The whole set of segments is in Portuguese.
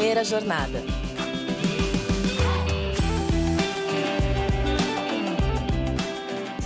primeira jornada.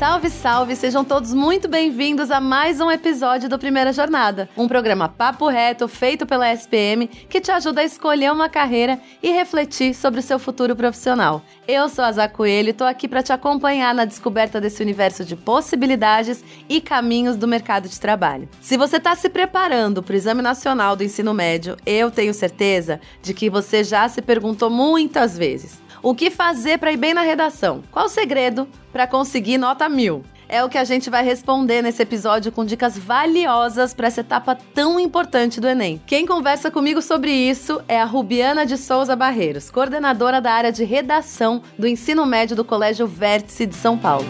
Salve, salve! Sejam todos muito bem-vindos a mais um episódio do Primeira Jornada, um programa papo reto feito pela SPM que te ajuda a escolher uma carreira e refletir sobre o seu futuro profissional. Eu sou a Zá Coelho e tô aqui para te acompanhar na descoberta desse universo de possibilidades e caminhos do mercado de trabalho. Se você está se preparando para o Exame Nacional do Ensino Médio, eu tenho certeza de que você já se perguntou muitas vezes o que fazer para ir bem na redação? Qual o segredo para conseguir nota mil? É o que a gente vai responder nesse episódio com dicas valiosas para essa etapa tão importante do Enem. Quem conversa comigo sobre isso é a Rubiana de Souza Barreiros, coordenadora da área de redação do ensino médio do Colégio Vértice de São Paulo.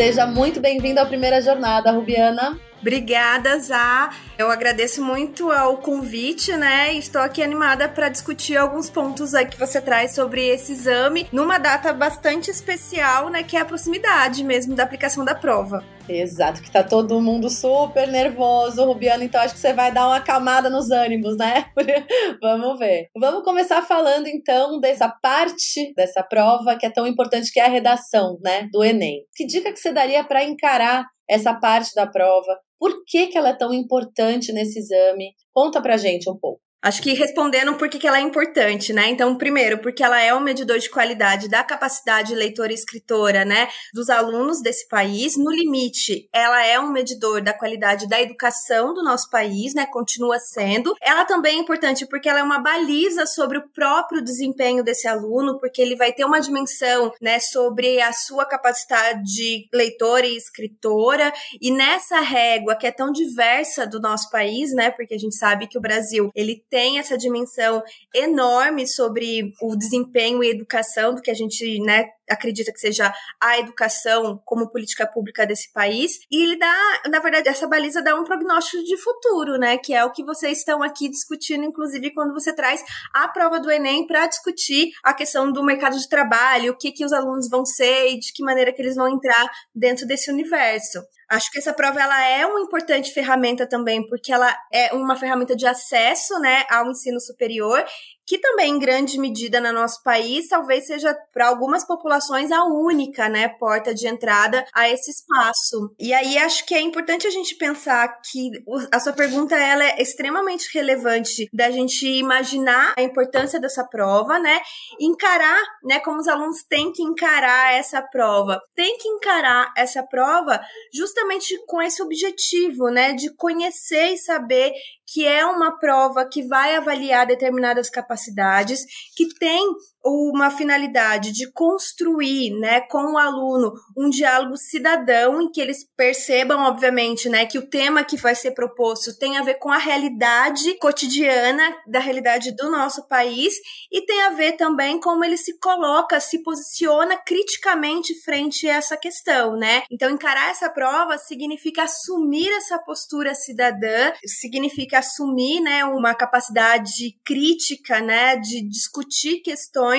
Seja muito bem-vinda à primeira jornada, Rubiana. Obrigada, Zá. Eu agradeço muito ao convite, né? Estou aqui animada para discutir alguns pontos aí que você traz sobre esse exame, numa data bastante especial, né? Que é a proximidade mesmo da aplicação da prova. Exato, que tá todo mundo super nervoso, Rubiana, então acho que você vai dar uma camada nos ânimos, né? Vamos ver. Vamos começar falando então dessa parte dessa prova que é tão importante, que é a redação, né, do Enem. Que dica que você daria para encarar essa parte da prova? Por que, que ela é tão importante nesse exame? Conta pra gente um pouco. Acho que respondendo por que ela é importante, né? Então, primeiro, porque ela é um medidor de qualidade da capacidade leitora e escritora, né, dos alunos desse país. No limite, ela é um medidor da qualidade da educação do nosso país, né? Continua sendo. Ela também é importante porque ela é uma baliza sobre o próprio desempenho desse aluno, porque ele vai ter uma dimensão, né, sobre a sua capacidade leitora e escritora. E nessa régua que é tão diversa do nosso país, né? Porque a gente sabe que o Brasil, ele tem essa dimensão enorme sobre o desempenho e educação do que a gente, né, acredita que seja a educação como política pública desse país. E ele dá, na verdade, essa baliza dá um prognóstico de futuro, né? Que é o que vocês estão aqui discutindo, inclusive quando você traz a prova do Enem para discutir a questão do mercado de trabalho, o que, que os alunos vão ser e de que maneira que eles vão entrar dentro desse universo. Acho que essa prova ela é uma importante ferramenta também, porque ela é uma ferramenta de acesso né, ao ensino superior que também, em grande medida, no nosso país, talvez seja para algumas populações a única, né, porta de entrada a esse espaço. E aí acho que é importante a gente pensar que a sua pergunta ela é extremamente relevante da gente imaginar a importância dessa prova, né, encarar, né, como os alunos têm que encarar essa prova. Tem que encarar essa prova justamente com esse objetivo, né, de conhecer e saber que é uma prova que vai avaliar determinadas capacidades, que tem uma finalidade de construir, né, com o aluno um diálogo cidadão em que eles percebam, obviamente, né, que o tema que vai ser proposto tem a ver com a realidade cotidiana da realidade do nosso país e tem a ver também como ele se coloca, se posiciona criticamente frente a essa questão, né? Então encarar essa prova significa assumir essa postura cidadã, significa assumir, né, uma capacidade crítica, né, de discutir questões,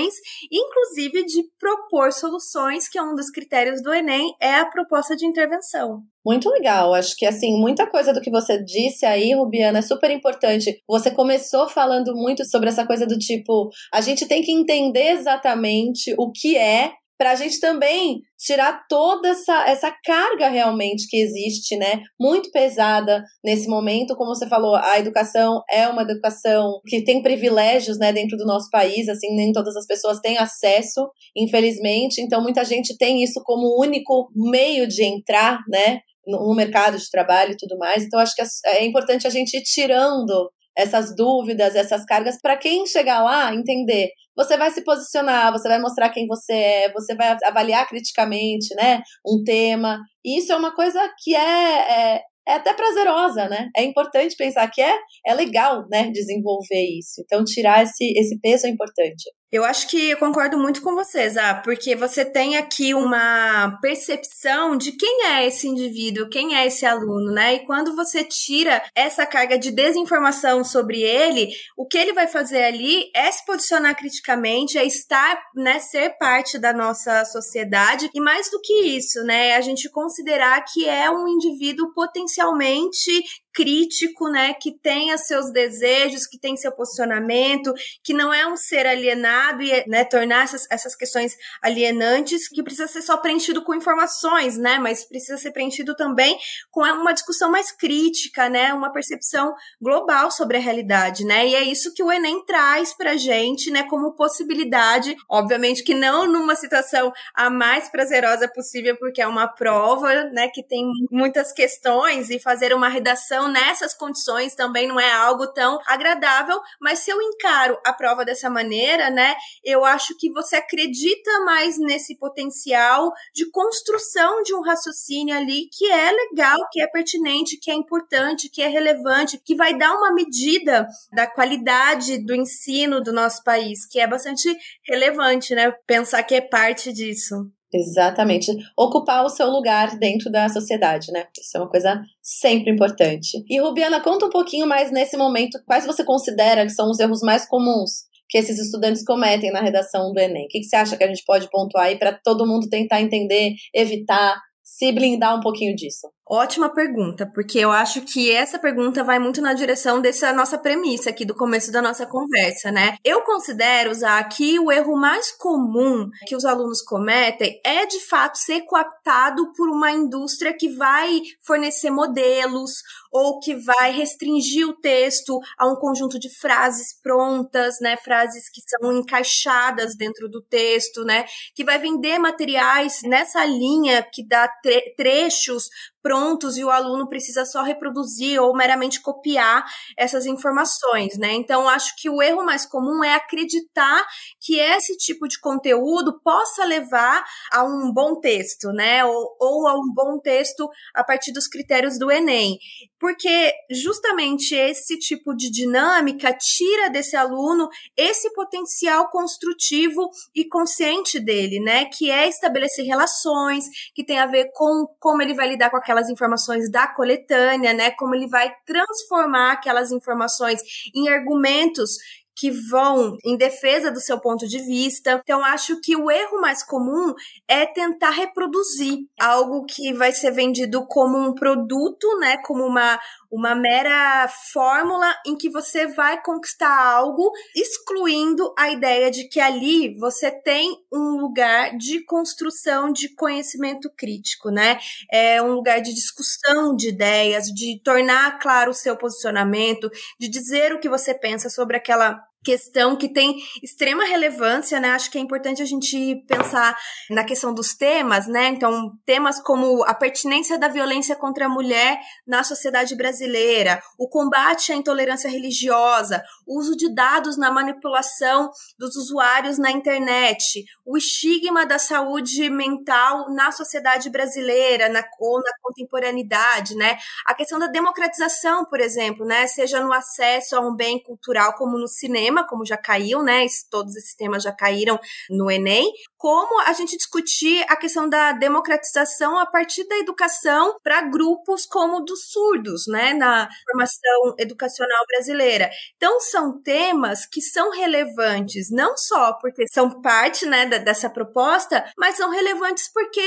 inclusive de propor soluções, que é um dos critérios do Enem, é a proposta de intervenção. Muito legal. Acho que assim, muita coisa do que você disse aí, Rubiana, é super importante. Você começou falando muito sobre essa coisa do tipo, a gente tem que entender exatamente o que é para a gente também tirar toda essa, essa carga realmente que existe, né? Muito pesada nesse momento. Como você falou, a educação é uma educação que tem privilégios, né, dentro do nosso país, assim, nem todas as pessoas têm acesso, infelizmente. Então, muita gente tem isso como único meio de entrar, né? no mercado de trabalho e tudo mais. Então, acho que é, é importante a gente ir tirando essas dúvidas, essas cargas, para quem chegar lá entender. Você vai se posicionar, você vai mostrar quem você é, você vai avaliar criticamente, né, um tema. E isso é uma coisa que é, é, é até prazerosa, né? É importante pensar que é, é legal, né, desenvolver isso. Então, tirar esse, esse peso é importante. Eu acho que eu concordo muito com vocês, ah, porque você tem aqui uma percepção de quem é esse indivíduo, quem é esse aluno, né? E quando você tira essa carga de desinformação sobre ele, o que ele vai fazer ali é se posicionar criticamente, é estar, né, ser parte da nossa sociedade e mais do que isso, né, a gente considerar que é um indivíduo potencialmente crítico, né, que tenha seus desejos, que tem seu posicionamento, que não é um ser alienado e né, tornar essas, essas questões alienantes, que precisa ser só preenchido com informações, né, mas precisa ser preenchido também com uma discussão mais crítica, né, uma percepção global sobre a realidade, né, e é isso que o Enem traz pra gente, né, como possibilidade, obviamente que não numa situação a mais prazerosa possível, porque é uma prova, né, que tem muitas questões e fazer uma redação então, nessas condições também não é algo tão agradável, mas se eu encaro a prova dessa maneira, né, eu acho que você acredita mais nesse potencial de construção de um raciocínio ali que é legal, que é pertinente, que é importante, que é relevante, que vai dar uma medida da qualidade do ensino do nosso país, que é bastante relevante, né, pensar que é parte disso. Exatamente. Ocupar o seu lugar dentro da sociedade, né? Isso é uma coisa sempre importante. E Rubiana, conta um pouquinho mais nesse momento, quais você considera que são os erros mais comuns que esses estudantes cometem na redação do Enem? O que, você acha que a gente pode pontuar aí para todo mundo tentar entender, evitar, se blindar um pouquinho disso? Ótima pergunta, porque eu acho que essa pergunta vai muito na direção dessa nossa premissa aqui do começo da nossa conversa, né? Eu considero usar que o erro mais comum que os alunos cometem é de fato ser cooptado por uma indústria que vai fornecer modelos ou que vai restringir o texto a um conjunto de frases prontas, né, frases que são encaixadas dentro do texto, né, que vai vender materiais nessa linha que dá tre trechos prontos e o aluno precisa só reproduzir ou meramente copiar essas informações, né? Então, acho que o erro mais comum é acreditar que esse tipo de conteúdo possa levar a um bom texto, né? Ou, ou a um bom texto a partir dos critérios do Enem. Porque justamente esse tipo de dinâmica tira desse aluno esse potencial construtivo e consciente dele, né? Que é estabelecer relações, que tem a ver com como ele vai lidar com aquelas informações da coletânea, né? Como ele vai transformar aquelas informações em argumentos que vão em defesa do seu ponto de vista. Então, acho que o erro mais comum é tentar reproduzir algo que vai ser vendido como um produto, né, como uma, uma mera fórmula em que você vai conquistar algo, excluindo a ideia de que ali você tem um lugar de construção de conhecimento crítico, né? É um lugar de discussão de ideias, de tornar claro o seu posicionamento, de dizer o que você pensa sobre aquela questão que tem extrema relevância, né? Acho que é importante a gente pensar na questão dos temas, né? Então, temas como a pertinência da violência contra a mulher na sociedade brasileira, o combate à intolerância religiosa, o uso de dados na manipulação dos usuários na internet, o estigma da saúde mental na sociedade brasileira, na, ou na contemporaneidade, né? A questão da democratização, por exemplo, né? Seja no acesso a um bem cultural como no cinema, tema, como já caiu, né? Todos esses temas já caíram no Enem. Como a gente discutir a questão da democratização a partir da educação para grupos como dos surdos, né? Na formação educacional brasileira. Então, são temas que são relevantes, não só porque são parte né, dessa proposta, mas são relevantes porque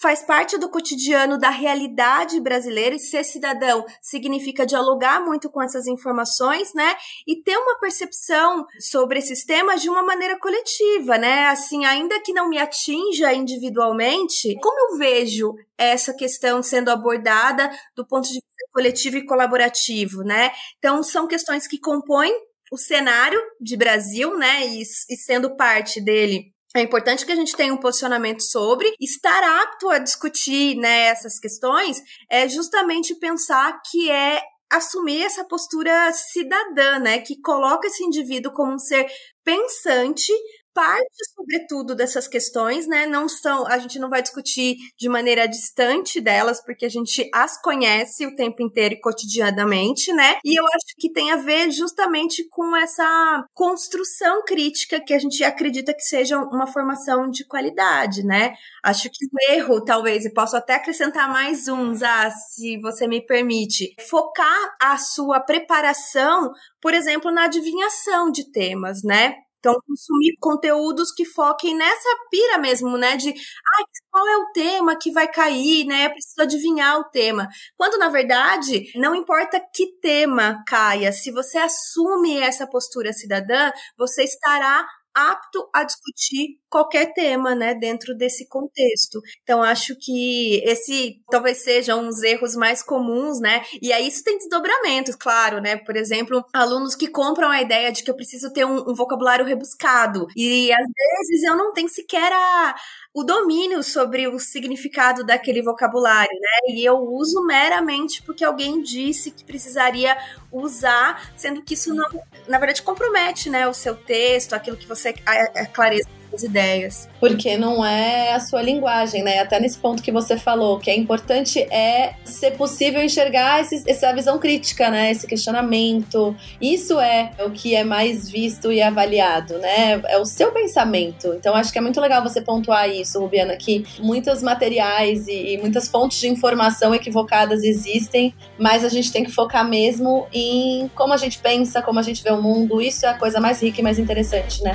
faz parte do cotidiano da realidade brasileira e ser cidadão significa dialogar muito com essas informações, né? E ter uma percepção sobre esses temas de uma maneira coletiva, né? Assim, ainda que não me atinja individualmente, como eu vejo essa questão sendo abordada do ponto de vista coletivo e colaborativo, né? Então, são questões que compõem o cenário de Brasil, né? E, e sendo parte dele, é importante que a gente tenha um posicionamento sobre. Estar apto a discutir né, essas questões, é justamente pensar que é assumir essa postura cidadã, né, que coloca esse indivíduo como um ser pensante parte, sobretudo, dessas questões, né? Não são, a gente não vai discutir de maneira distante delas, porque a gente as conhece o tempo inteiro e cotidianamente, né? E eu acho que tem a ver justamente com essa construção crítica que a gente acredita que seja uma formação de qualidade, né? Acho que o erro, talvez, e posso até acrescentar mais uns, ah, se você me permite, focar a sua preparação, por exemplo, na adivinhação de temas, né? Então, consumir conteúdos que foquem nessa pira mesmo, né? De ah, qual é o tema que vai cair, né? Eu preciso adivinhar o tema. Quando, na verdade, não importa que tema caia, se você assume essa postura cidadã, você estará apto a discutir qualquer tema, né, dentro desse contexto. Então acho que esse talvez sejam uns erros mais comuns, né? E aí isso tem desdobramentos, claro, né? Por exemplo, alunos que compram a ideia de que eu preciso ter um, um vocabulário rebuscado e às vezes eu não tenho sequer a, o domínio sobre o significado daquele vocabulário, né? E eu uso meramente porque alguém disse que precisaria usar, sendo que isso não, na verdade, compromete, né, o seu texto, aquilo que você a, a clareza as ideias. Porque não é a sua linguagem, né? Até nesse ponto que você falou, que é importante é ser possível enxergar esse, essa visão crítica, né? Esse questionamento. Isso é o que é mais visto e avaliado, né? É o seu pensamento. Então acho que é muito legal você pontuar isso, Rubiana, que muitos materiais e, e muitas fontes de informação equivocadas existem, mas a gente tem que focar mesmo em como a gente pensa, como a gente vê o mundo. Isso é a coisa mais rica e mais interessante, né?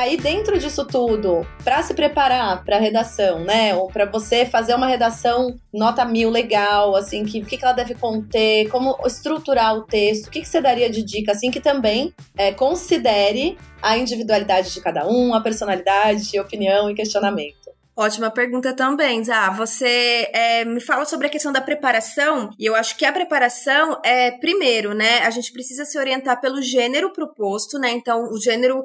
Aí, dentro disso tudo, para se preparar para a redação, né? Ou para você fazer uma redação nota mil legal, assim, que que ela deve conter, como estruturar o texto, o que, que você daria de dica, assim, que também é, considere a individualidade de cada um, a personalidade, opinião e questionamento. Ótima pergunta também, Zá. Você é, me fala sobre a questão da preparação, e eu acho que a preparação é, primeiro, né, a gente precisa se orientar pelo gênero proposto, né, então o gênero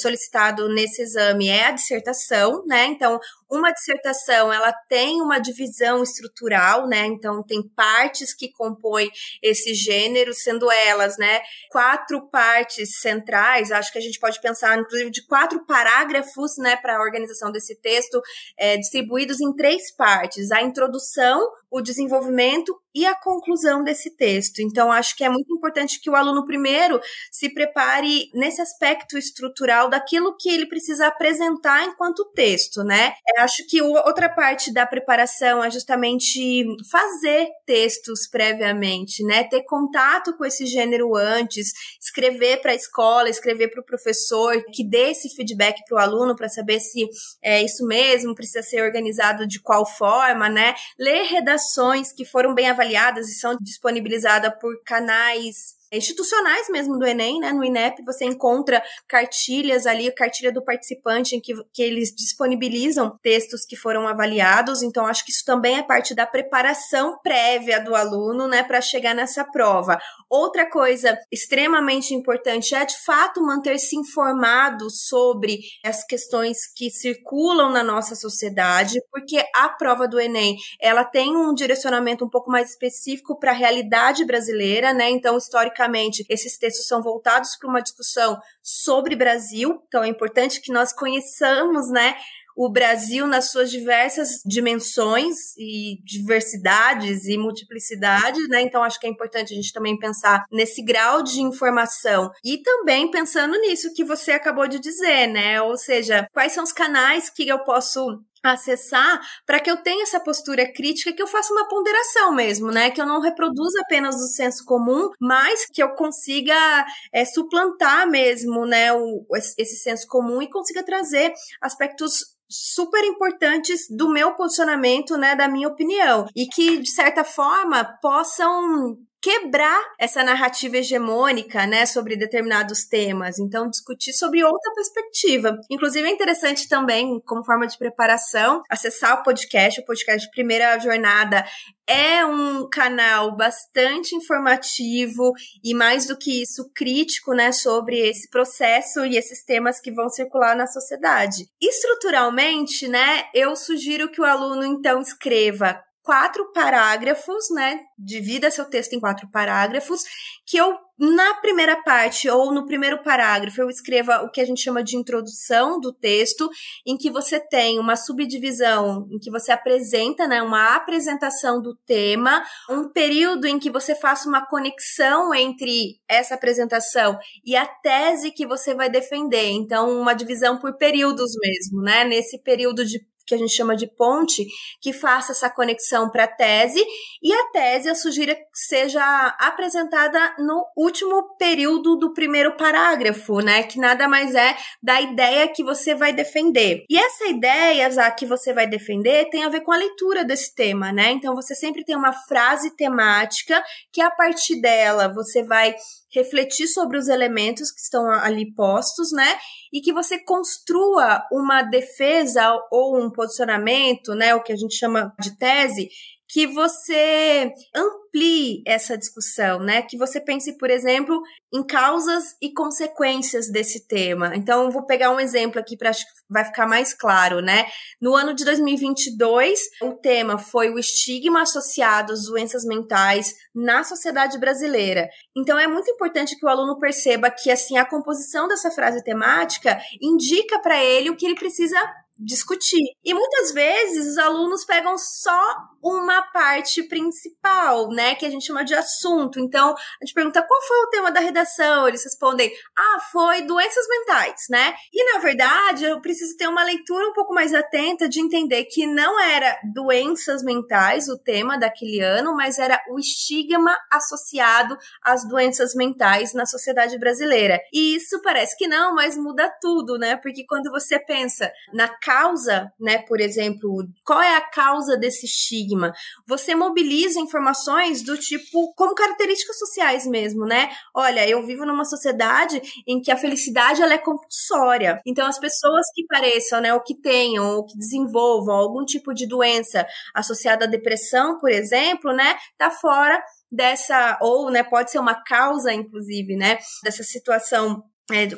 solicitado nesse exame é a dissertação, né, então uma dissertação, ela tem uma divisão estrutural, né? Então tem partes que compõem esse gênero, sendo elas, né, quatro partes centrais. Acho que a gente pode pensar, inclusive, de quatro parágrafos, né, para a organização desse texto, é, distribuídos em três partes: a introdução, o desenvolvimento e a conclusão desse texto. Então, acho que é muito importante que o aluno, primeiro, se prepare nesse aspecto estrutural daquilo que ele precisa apresentar enquanto texto, né? Eu acho que outra parte da preparação é justamente fazer textos previamente, né? Ter contato com esse gênero antes, escrever para a escola, escrever para o professor, que dê esse feedback para o aluno para saber se é isso mesmo, precisa ser organizado de qual forma, né? Ler redações que foram bem avaliadas avaliadas e são disponibilizadas por canais institucionais mesmo do Enem, né? No INEP você encontra cartilhas ali, cartilha do participante, em que, que eles disponibilizam textos que foram avaliados. Então, acho que isso também é parte da preparação prévia do aluno, né, para chegar nessa prova. Outra coisa extremamente importante é, de fato, manter-se informado sobre as questões que circulam na nossa sociedade, porque a prova do Enem, ela tem um direcionamento um pouco mais específico para a realidade brasileira, né? Então, historicamente, historicamente, esses textos são voltados para uma discussão sobre Brasil, então é importante que nós conheçamos, né, o Brasil nas suas diversas dimensões e diversidades e multiplicidades, né? Então acho que é importante a gente também pensar nesse grau de informação e também pensando nisso que você acabou de dizer, né? Ou seja, quais são os canais que eu posso acessar para que eu tenha essa postura crítica, que eu faça uma ponderação mesmo, né? Que eu não reproduza apenas o senso comum, mas que eu consiga é, suplantar mesmo, né, o, esse senso comum e consiga trazer aspectos super importantes do meu posicionamento, né, da minha opinião, e que de certa forma possam quebrar essa narrativa hegemônica, né, sobre determinados temas. Então, discutir sobre outra perspectiva. Inclusive, é interessante também, como forma de preparação, acessar o podcast, o podcast Primeira Jornada é um canal bastante informativo e mais do que isso crítico, né, sobre esse processo e esses temas que vão circular na sociedade. Estruturalmente, né, eu sugiro que o aluno então escreva quatro parágrafos, né? Divida seu texto em quatro parágrafos, que eu, na primeira parte ou no primeiro parágrafo, eu escreva o que a gente chama de introdução do texto, em que você tem uma subdivisão, em que você apresenta, né? Uma apresentação do tema, um período em que você faça uma conexão entre essa apresentação e a tese que você vai defender. Então, uma divisão por períodos mesmo, né? Nesse período de que a gente chama de ponte, que faça essa conexão para a tese, e a tese eu sugiro que seja apresentada no último período do primeiro parágrafo, né? Que nada mais é da ideia que você vai defender. E essa ideia que você vai defender tem a ver com a leitura desse tema, né? Então você sempre tem uma frase temática que a partir dela você vai refletir sobre os elementos que estão ali postos, né? E que você construa uma defesa ou um posicionamento, né? O que a gente chama de tese, que você amplie essa discussão, né? Que você pense, por exemplo, em causas e consequências desse tema. Então, vou pegar um exemplo aqui para vai ficar mais claro, né? No ano de 2022, o tema foi o estigma associado às doenças mentais na sociedade brasileira. Então, é muito importante que o aluno perceba que assim a composição dessa frase temática indica para ele o que ele precisa discutir. E muitas vezes os alunos pegam só uma parte principal, né, que a gente chama de assunto. Então, a gente pergunta qual foi o tema da redação, eles respondem: "Ah, foi doenças mentais", né? E na verdade, eu preciso ter uma leitura um pouco mais atenta de entender que não era doenças mentais o tema daquele ano, mas era o estigma associado às doenças mentais na sociedade brasileira. E isso parece que não, mas muda tudo, né? Porque quando você pensa na causa, né, por exemplo, qual é a causa desse estigma? Você mobiliza informações do tipo, como características sociais mesmo, né? Olha, eu vivo numa sociedade em que a felicidade ela é compulsória. Então, as pessoas que pareçam, né, ou que tenham, ou que desenvolvam algum tipo de doença associada à depressão, por exemplo, né, tá fora dessa, ou, né, pode ser uma causa, inclusive, né, dessa situação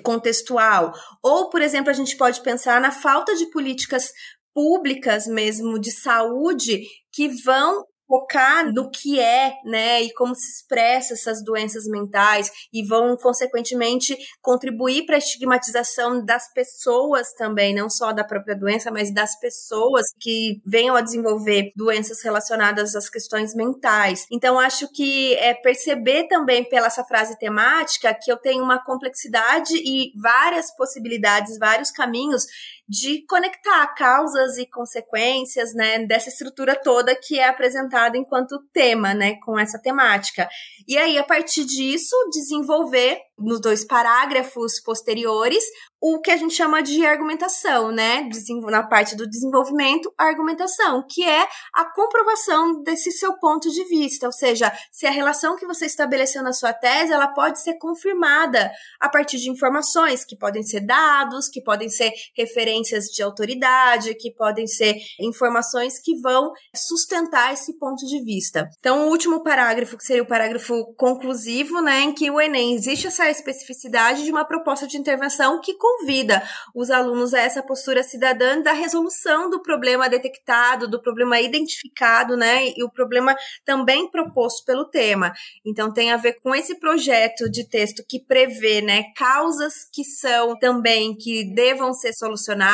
contextual. Ou, por exemplo, a gente pode pensar na falta de políticas públicas mesmo de saúde que vão focar no que é, né, e como se expressa essas doenças mentais e vão consequentemente contribuir para a estigmatização das pessoas também, não só da própria doença, mas das pessoas que venham a desenvolver doenças relacionadas às questões mentais. Então acho que é perceber também pela essa frase temática que eu tenho uma complexidade e várias possibilidades, vários caminhos de conectar causas e consequências, né, dessa estrutura toda que é apresentada enquanto tema, né, com essa temática. E aí, a partir disso, desenvolver nos dois parágrafos posteriores o que a gente chama de argumentação, né? Na parte do desenvolvimento, a argumentação, que é a comprovação desse seu ponto de vista, ou seja, se a relação que você estabeleceu na sua tese, ela pode ser confirmada a partir de informações que podem ser dados, que podem ser referências de autoridade, que podem ser informações que vão sustentar esse ponto de vista. Então, o último parágrafo, que seria o parágrafo conclusivo, né, em que o Enem existe essa especificidade de uma proposta de intervenção que convida os alunos a essa postura cidadã da resolução do problema detectado, do problema identificado, né? E o problema também proposto pelo tema. Então tem a ver com esse projeto de texto que prevê, né, causas que são também que devam ser solucionadas,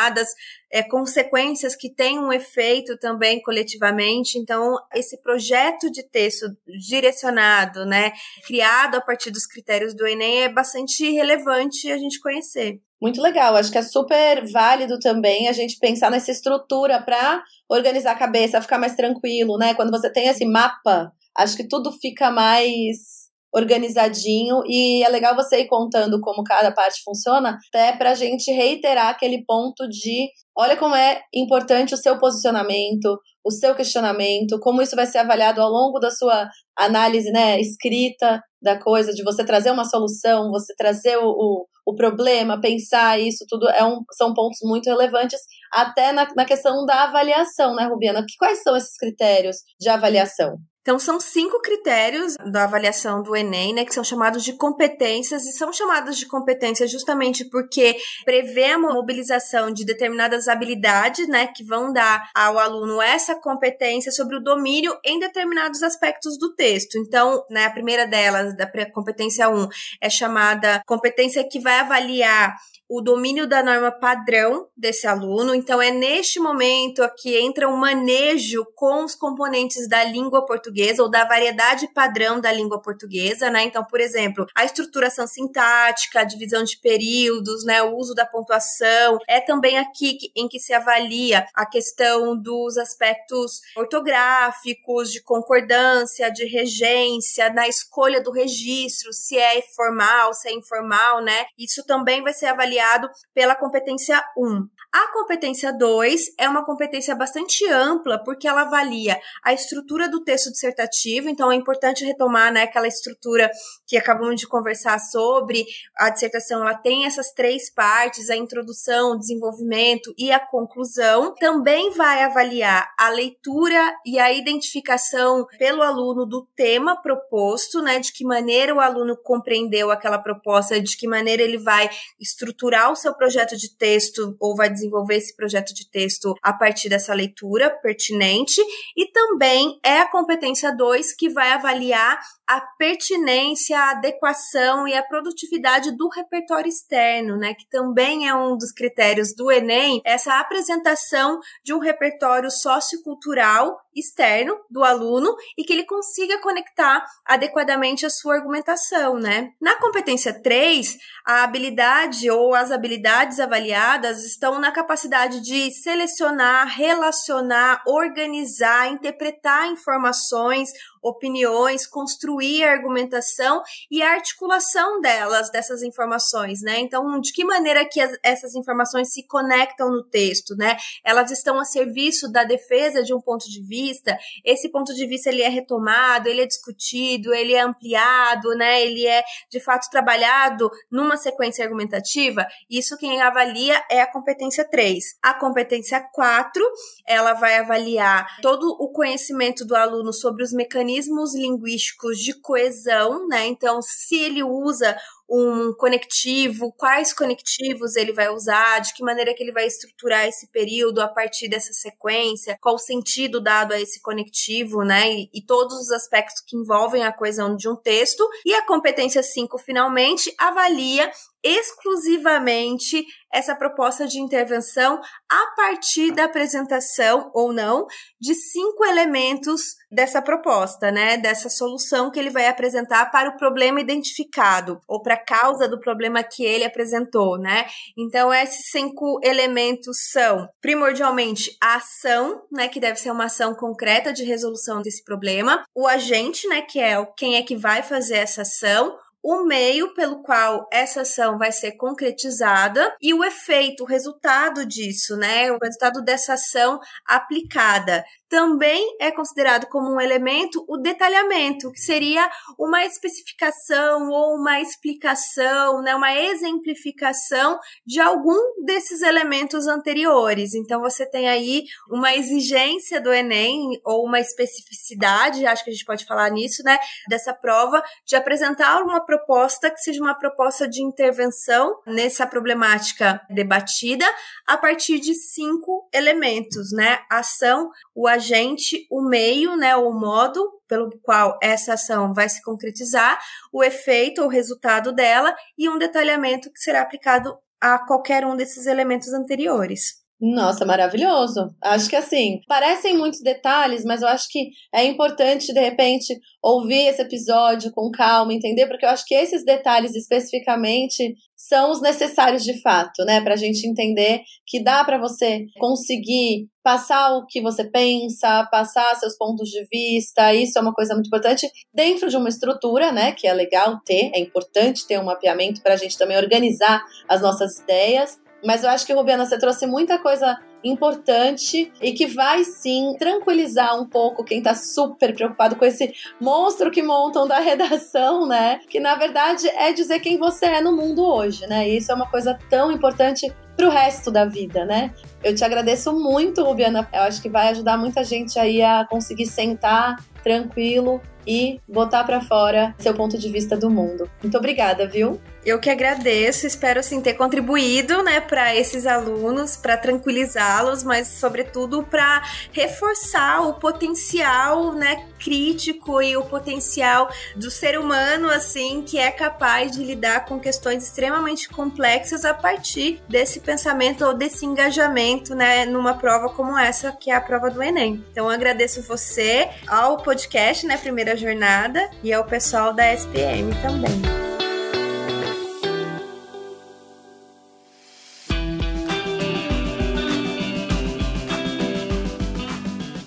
é, consequências que têm um efeito também coletivamente. Então, esse projeto de texto direcionado, né, criado a partir dos critérios do Enem, é bastante relevante a gente conhecer. Muito legal, acho que é super válido também a gente pensar nessa estrutura para organizar a cabeça, ficar mais tranquilo, né? Quando você tem esse mapa, acho que tudo fica mais organizadinho e é legal você ir contando como cada parte funciona, até para a gente reiterar aquele ponto de olha como é importante o seu posicionamento, o seu questionamento, como isso vai ser avaliado ao longo da sua análise né, escrita da coisa, de você trazer uma solução, você trazer o, o, o problema, pensar isso, tudo é um, são pontos muito relevantes, até na, na questão da avaliação, né, Rubiana? Quais são esses critérios de avaliação? Então, são cinco critérios da avaliação do Enem, né, que são chamados de competências, e são chamados de competências justamente porque prevê a mobilização de determinadas habilidades, né, que vão dar ao aluno essa competência sobre o domínio em determinados aspectos do texto. Então, né, a primeira delas, da competência 1, é chamada competência que vai avaliar o domínio da norma padrão desse aluno. Então, é neste momento que entra o um manejo com os componentes da língua portuguesa ou da variedade padrão da língua portuguesa, né? Então, por exemplo, a estruturação sintática, a divisão de períodos, né? O uso da pontuação. É também aqui em que se avalia a questão dos aspectos ortográficos, de concordância, de regência, na escolha do registro, se é formal, se é informal, né? Isso também vai ser avaliado avaliado pela competência 1. A competência 2 é uma competência bastante ampla, porque ela avalia a estrutura do texto dissertativo, então é importante retomar né, aquela estrutura que acabamos de conversar sobre. A dissertação ela tem essas três partes: a introdução, o desenvolvimento e a conclusão. Também vai avaliar a leitura e a identificação pelo aluno do tema proposto, né? De que maneira o aluno compreendeu aquela proposta, de que maneira ele vai estruturar estruturar o seu projeto de texto ou vai desenvolver esse projeto de texto a partir dessa leitura pertinente. E também é a competência 2 que vai avaliar a pertinência, a adequação e a produtividade do repertório externo, né? Que também é um dos critérios do Enem, essa apresentação de um repertório sociocultural externo do aluno e que ele consiga conectar adequadamente a sua argumentação, né? Na competência 3, a habilidade ou as habilidades avaliadas estão na capacidade de selecionar, relacionar, organizar, interpretar informações, opiniões, construir a argumentação e a articulação delas, dessas informações, né? Então, de que maneira que as, essas informações se conectam no texto, né? Elas estão a serviço da defesa de um ponto de vista, esse ponto de vista ele é retomado, ele é discutido, ele é ampliado, né? Ele é, de fato, trabalhado numa sequência argumentativa. Isso quem avalia é a competência 3. A competência 4, ela vai avaliar todo o conhecimento do aluno sobre os mecanismos mecanismos linguísticos de coesão, né? Então, se ele usa um conectivo, quais conectivos ele vai usar, de que maneira que ele vai estruturar esse período a partir dessa sequência, qual o sentido dado a esse conectivo, né? E, e todos os aspectos que envolvem a coesão de um texto. E a competência 5, finalmente, avalia exclusivamente essa proposta de intervenção a partir da apresentação ou não de cinco elementos dessa proposta, né? Dessa solução que ele vai apresentar para o problema identificado ou para causa do problema que ele apresentou, né? Então, esses cinco elementos são, primordialmente, a ação, né? Que deve ser uma ação concreta de resolução desse problema, o agente, né? Que é quem é que vai fazer essa ação, o meio pelo qual essa ação vai ser concretizada e o efeito, o resultado disso, né? O resultado dessa ação aplicada também é considerado como um elemento o detalhamento, que seria uma especificação ou uma explicação, né, uma exemplificação de algum desses elementos anteriores. Então você tem aí uma exigência do Enem ou uma especificidade, acho que a gente pode falar nisso, né, dessa prova de apresentar uma proposta que seja uma proposta de intervenção nessa problemática debatida a partir de cinco elementos, né? Ação, o agente, o meio, né, o modo pelo qual essa ação vai se concretizar, o efeito ou resultado dela e um detalhamento que será aplicado a qualquer um desses elementos anteriores. Nossa, maravilhoso. Acho que assim, parecem muitos detalhes, mas eu acho que é importante, de repente, ouvir esse episódio com calma, entender, porque eu acho que esses detalhes especificamente são os necessários de fato, né? Pra gente entender que dá para você conseguir passar o que você pensa, passar seus pontos de vista, isso é uma coisa muito importante dentro de uma estrutura, né? Que é legal ter, é importante ter um mapeamento para a gente também organizar as nossas ideias mas eu acho que, Rubiana, você trouxe muita coisa importante e que vai sim tranquilizar um pouco quem tá super preocupado com esse monstro que montam da redação, né? Que na verdade é dizer quem você é no mundo hoje, né? E isso é uma coisa tão importante pro resto da vida, né? Eu te agradeço muito, Rubiana. Eu acho que vai ajudar muita gente aí a conseguir sentar tranquilo e botar para fora seu ponto de vista do mundo. Muito obrigada, viu? Eu que agradeço, espero assim ter contribuído, né, para esses alunos, para tranquilizá-los, mas sobretudo para reforçar o potencial, né, crítico e o potencial do ser humano assim que é capaz de lidar com questões extremamente complexas a partir desse pensamento ou desse engajamento, né, numa prova como essa que é a prova do ENEM. Então agradeço você ao podcast, né, Primeira Jornada e ao pessoal da SPM também.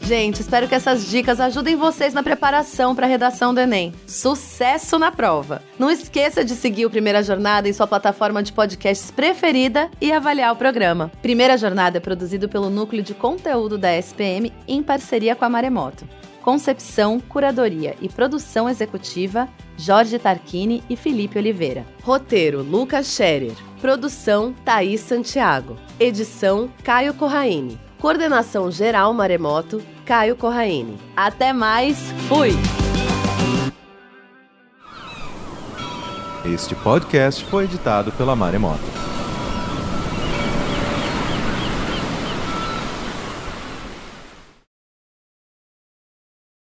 Gente, espero que essas dicas ajudem vocês na preparação para a redação do Enem. Sucesso na prova! Não esqueça de seguir o Primeira Jornada em sua plataforma de podcasts preferida e avaliar o programa. Primeira Jornada é produzido pelo Núcleo de Conteúdo da SPM em parceria com a Maremoto. Concepção, curadoria e produção executiva, Jorge Tarquini e Felipe Oliveira. Roteiro, Lucas Scherer. Produção, Thaís Santiago. Edição, Caio Corraine. Coordenação Geral Maremoto, Caio Corraine. Até mais, fui! Este podcast foi editado pela Maremoto.